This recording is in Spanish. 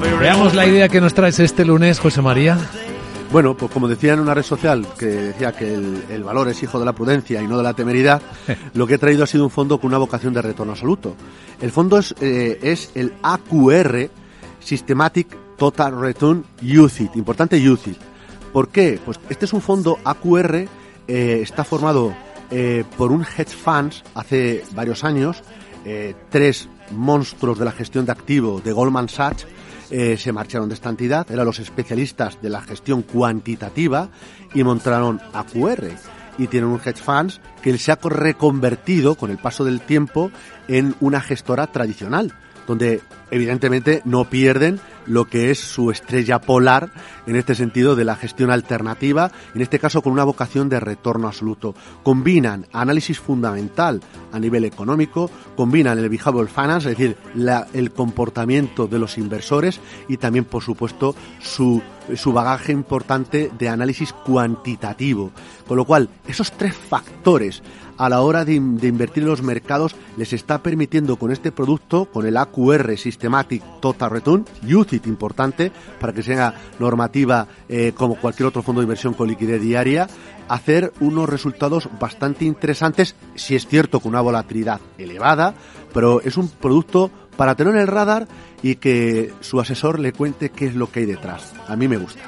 Veamos la idea que nos traes este lunes, José María. Bueno, pues como decía en una red social que decía que el, valor es hijo de la prudencia y no de la temeridad, lo que he traído ha sido un fondo con una vocación de retorno absoluto. El fondo es, eh, es el AQR, Systematic Total Return UCIT, importante UCIT. ¿Por qué? Pues este es un fondo AQR, eh, está formado eh, por un hedge funds hace varios años, tres monstruos de la gestión de activo de Goldman Sachs, eh, se marcharon de esta entidad, eran los especialistas de la gestión cuantitativa y montaron AQR. Y tienen un hedge funds que se ha reconvertido con el paso del tiempo en una gestora tradicional, donde evidentemente no pierden lo que es su estrella polar en este sentido de la gestión alternativa, en este caso con una vocación de retorno absoluto. Combinan análisis fundamental a nivel económico, combinan el behavioral finance, es decir, el comportamiento de los inversores y también, por supuesto, su, su bagaje importante de análisis cuantitativo. Con lo cual, esos tres factores a la hora de, invertir en los mercados les está permitiendo con este producto, con el AQR Systematic Total Return, UCIT importante para que sea normativa eh, como cualquier otro fondo de inversión con liquidez diaria, hacer unos resultados bastante interesantes, si es cierto con una volatilidad elevada, pero es un producto para tener en el radar y que su asesor le cuente qué es lo que hay detrás. A mí me gusta.